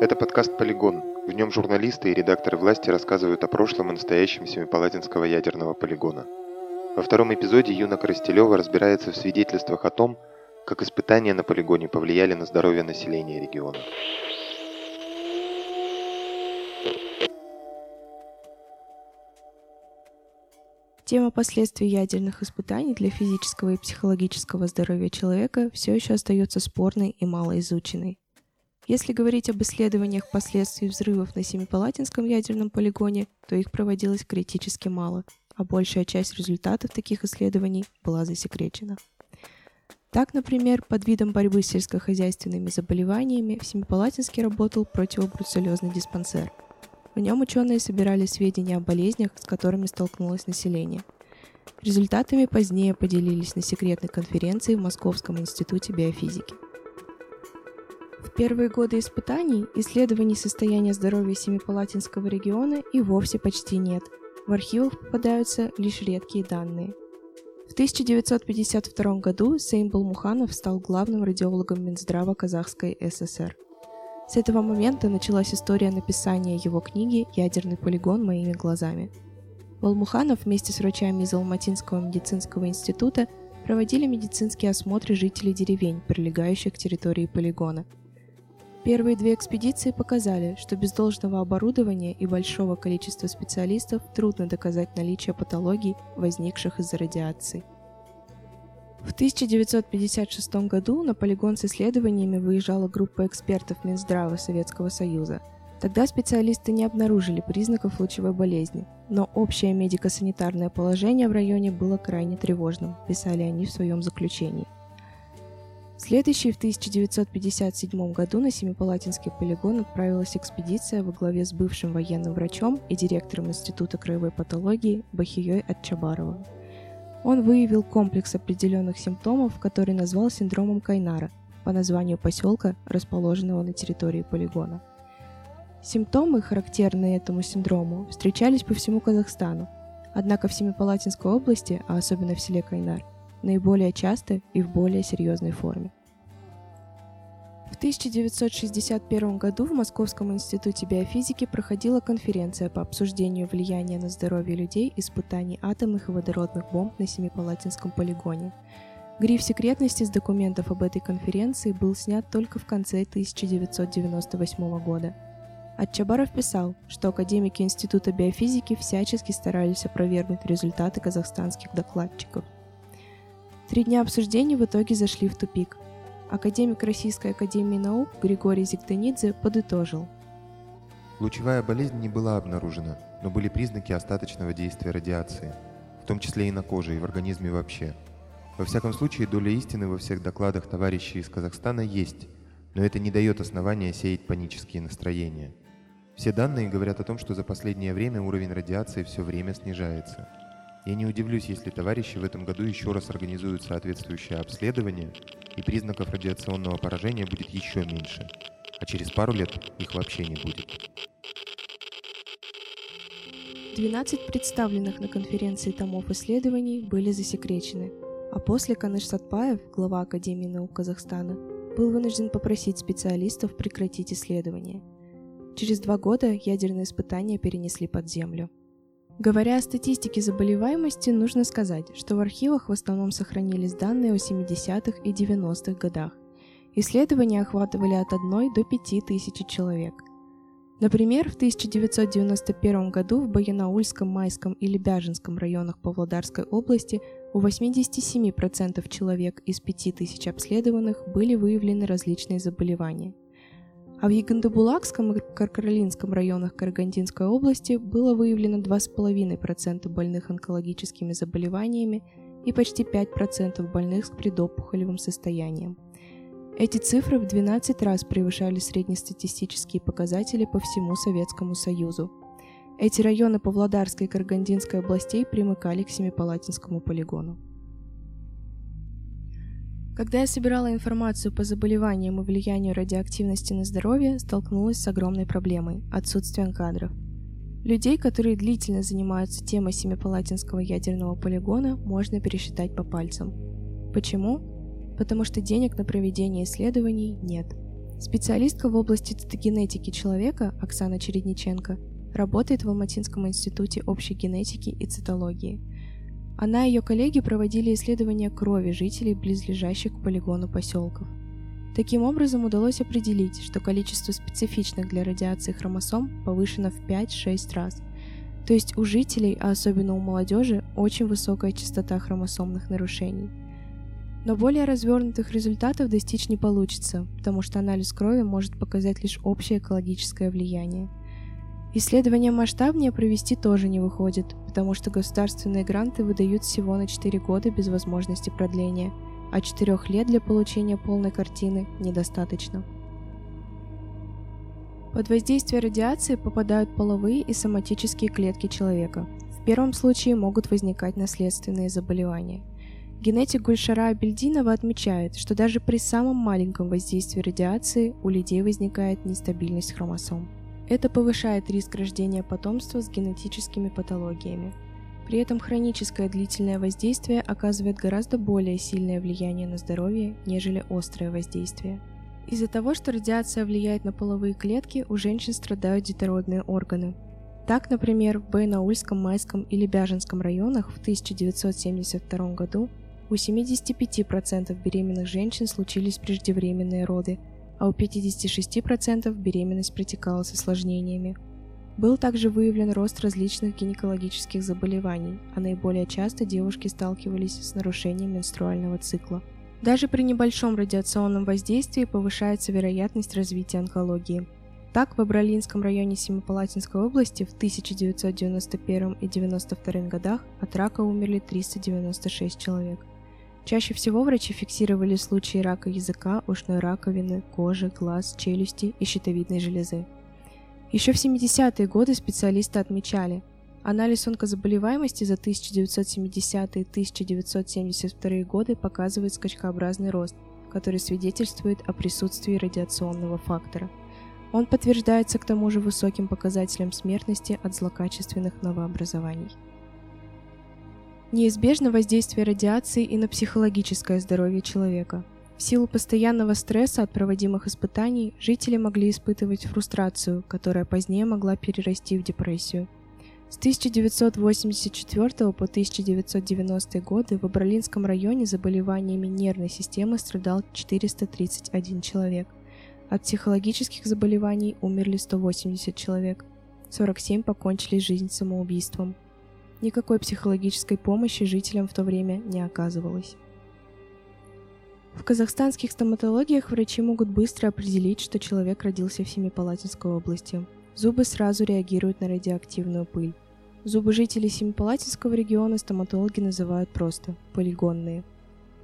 Это подкаст «Полигон». В нем журналисты и редакторы власти рассказывают о прошлом и настоящем Семипалатинского ядерного полигона. Во втором эпизоде Юна Коростелева разбирается в свидетельствах о том, как испытания на полигоне повлияли на здоровье населения региона. Тема последствий ядерных испытаний для физического и психологического здоровья человека все еще остается спорной и малоизученной. Если говорить об исследованиях последствий взрывов на Семипалатинском ядерном полигоне, то их проводилось критически мало, а большая часть результатов таких исследований была засекречена. Так, например, под видом борьбы с сельскохозяйственными заболеваниями в Семипалатинске работал противобруцеллезный диспансер – в нем ученые собирали сведения о болезнях, с которыми столкнулось население. Результатами позднее поделились на секретной конференции в Московском институте биофизики. Первые годы испытаний исследований состояния здоровья Семипалатинского региона и вовсе почти нет. В архивах попадаются лишь редкие данные. В 1952 году Сейм Балмуханов стал главным радиологом Минздрава Казахской ССР. С этого момента началась история написания его книги «Ядерный полигон моими глазами». Волмуханов вместе с врачами из Алматинского медицинского института проводили медицинские осмотры жителей деревень, прилегающих к территории полигона. Первые две экспедиции показали, что без должного оборудования и большого количества специалистов трудно доказать наличие патологий, возникших из-за радиации – в 1956 году на полигон с исследованиями выезжала группа экспертов Минздрава Советского Союза. Тогда специалисты не обнаружили признаков лучевой болезни, но общее медико-санитарное положение в районе было крайне тревожным, писали они в своем заключении. Следующей в 1957 году на Семипалатинский полигон отправилась экспедиция во главе с бывшим военным врачом и директором Института краевой патологии Бахией Отчабаровым. Он выявил комплекс определенных симптомов, который назвал синдромом Кайнара по названию поселка, расположенного на территории полигона. Симптомы, характерные этому синдрому, встречались по всему Казахстану, однако в Семипалатинской области, а особенно в селе Кайнар, наиболее часто и в более серьезной форме. В 1961 году в Московском институте биофизики проходила конференция по обсуждению влияния на здоровье людей испытаний атомных и водородных бомб на Семипалатинском полигоне. Гриф секретности с документов об этой конференции был снят только в конце 1998 года. Отчабаров писал, что академики Института биофизики всячески старались опровергнуть результаты казахстанских докладчиков. Три дня обсуждений в итоге зашли в тупик – академик Российской академии наук Григорий Зиктанидзе подытожил. Лучевая болезнь не была обнаружена, но были признаки остаточного действия радиации, в том числе и на коже, и в организме вообще. Во всяком случае, доля истины во всех докладах товарищей из Казахстана есть, но это не дает основания сеять панические настроения. Все данные говорят о том, что за последнее время уровень радиации все время снижается – я не удивлюсь, если товарищи в этом году еще раз организуют соответствующее обследование, и признаков радиационного поражения будет еще меньше, а через пару лет их вообще не будет. 12 представленных на конференции томов исследований были засекречены, а после Каныш Сатпаев, глава Академии наук Казахстана, был вынужден попросить специалистов прекратить исследования. Через два года ядерные испытания перенесли под землю. Говоря о статистике заболеваемости, нужно сказать, что в архивах в основном сохранились данные о 70-х и 90-х годах. Исследования охватывали от 1 до 5 тысяч человек. Например, в 1991 году в Баянаульском, Майском и Лебяжинском районах Павлодарской области у 87% человек из 5000 обследованных были выявлены различные заболевания – а в Егондобулакском и Каркаролинском районах Карагандинской области было выявлено 2,5% больных онкологическими заболеваниями и почти 5% больных с предопухолевым состоянием. Эти цифры в 12 раз превышали среднестатистические показатели по всему Советскому Союзу. Эти районы Павлодарской и Карагандинской областей примыкали к Семипалатинскому полигону. Когда я собирала информацию по заболеваниям и влиянию радиоактивности на здоровье, столкнулась с огромной проблемой – отсутствием кадров. Людей, которые длительно занимаются темой Семипалатинского ядерного полигона, можно пересчитать по пальцам. Почему? Потому что денег на проведение исследований нет. Специалистка в области цитогенетики человека Оксана Чередниченко работает в Алматинском институте общей генетики и цитологии. Она и ее коллеги проводили исследования крови жителей близлежащих к полигону поселков. Таким образом удалось определить, что количество специфичных для радиации хромосом повышено в 5-6 раз. То есть у жителей, а особенно у молодежи, очень высокая частота хромосомных нарушений – но более развернутых результатов достичь не получится, потому что анализ крови может показать лишь общее экологическое влияние. Исследования масштабнее провести тоже не выходит, потому что государственные гранты выдают всего на 4 года без возможности продления, а 4 лет для получения полной картины недостаточно. Под воздействие радиации попадают половые и соматические клетки человека. В первом случае могут возникать наследственные заболевания – Генетик Гульшара Абельдинова отмечает, что даже при самом маленьком воздействии радиации у людей возникает нестабильность хромосом. Это повышает риск рождения потомства с генетическими патологиями. При этом хроническое длительное воздействие оказывает гораздо более сильное влияние на здоровье, нежели острое воздействие. Из-за того, что радиация влияет на половые клетки, у женщин страдают детородные органы. Так, например, в Байнаульском, Майском или Бяженском районах в 1972 году у 75% беременных женщин случились преждевременные роды, а у 56% беременность протекала с осложнениями. Был также выявлен рост различных гинекологических заболеваний, а наиболее часто девушки сталкивались с нарушением менструального цикла. Даже при небольшом радиационном воздействии повышается вероятность развития онкологии. Так, в Абралинском районе Семипалатинской области в 1991 и 1992 годах от рака умерли 396 человек. Чаще всего врачи фиксировали случаи рака языка, ушной раковины, кожи, глаз, челюсти и щитовидной железы. Еще в 70-е годы специалисты отмечали, анализ онкозаболеваемости за 1970-1972 годы показывает скачкообразный рост, который свидетельствует о присутствии радиационного фактора. Он подтверждается к тому же высоким показателем смертности от злокачественных новообразований. Неизбежно воздействие радиации и на психологическое здоровье человека. В силу постоянного стресса от проводимых испытаний жители могли испытывать фрустрацию, которая позднее могла перерасти в депрессию. С 1984 по 1990 годы в Абралинском районе заболеваниями нервной системы страдал 431 человек. От психологических заболеваний умерли 180 человек. 47 покончили жизнь самоубийством. Никакой психологической помощи жителям в то время не оказывалось. В казахстанских стоматологиях врачи могут быстро определить, что человек родился в Семипалатинской области. Зубы сразу реагируют на радиоактивную пыль. Зубы жителей Семипалатинского региона стоматологи называют просто полигонные.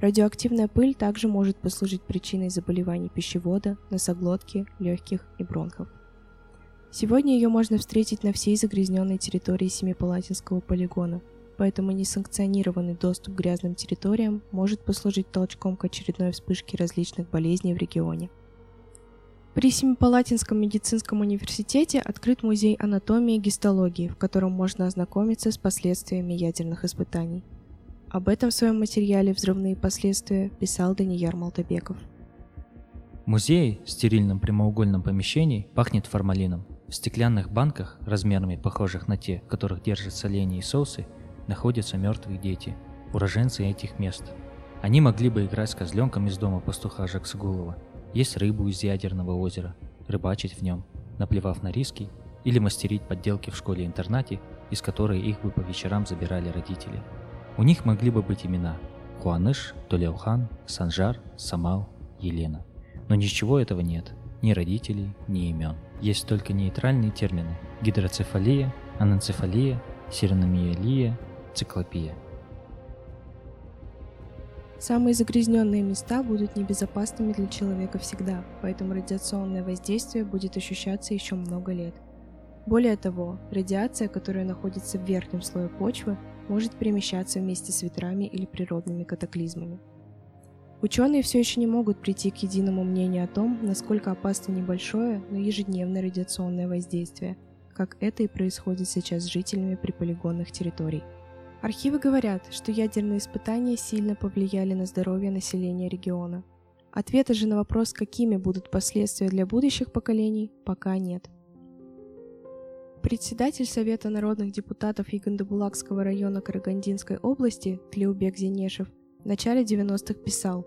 Радиоактивная пыль также может послужить причиной заболеваний пищевода, носоглотки, легких и бронхов. Сегодня ее можно встретить на всей загрязненной территории Семипалатинского полигона, поэтому несанкционированный доступ к грязным территориям может послужить толчком к очередной вспышке различных болезней в регионе. При Семипалатинском медицинском университете открыт музей анатомии и гистологии, в котором можно ознакомиться с последствиями ядерных испытаний. Об этом в своем материале «Взрывные последствия» писал Данияр Малтабеков. Музей в стерильном прямоугольном помещении пахнет формалином – в стеклянных банках, размерами похожих на те, в которых держат соленья и соусы, находятся мертвые дети, уроженцы этих мест. Они могли бы играть с козленком из дома пастуха Жаксгулова, есть рыбу из ядерного озера, рыбачить в нем, наплевав на риски, или мастерить подделки в школе-интернате, из которой их бы по вечерам забирали родители. У них могли бы быть имена – Хуаныш, Толяухан, Санжар, Самал, Елена. Но ничего этого нет, ни родителей, ни имен. Есть только нейтральные термины – гидроцефалия, аненцефалия, сиреномиелия, циклопия. Самые загрязненные места будут небезопасными для человека всегда, поэтому радиационное воздействие будет ощущаться еще много лет. Более того, радиация, которая находится в верхнем слое почвы, может перемещаться вместе с ветрами или природными катаклизмами. Ученые все еще не могут прийти к единому мнению о том, насколько опасно небольшое, но ежедневное радиационное воздействие, как это и происходит сейчас с жителями приполигонных территорий. Архивы говорят, что ядерные испытания сильно повлияли на здоровье населения региона. Ответа же на вопрос, какими будут последствия для будущих поколений, пока нет. Председатель Совета народных депутатов Егондобулакского района Карагандинской области Тлеубек Зенешев в начале 90-х писал,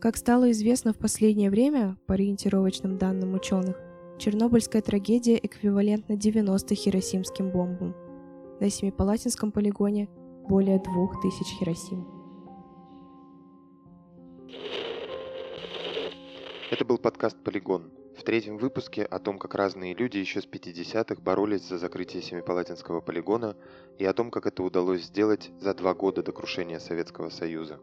как стало известно в последнее время, по ориентировочным данным ученых, Чернобыльская трагедия эквивалентна 90 хиросимским бомбам. На Семипалатинском полигоне более 2000 хиросим. Это был подкаст «Полигон». Третьем выпуске о том, как разные люди еще с 50-х боролись за закрытие Семипалатинского полигона и о том, как это удалось сделать за два года до крушения Советского Союза.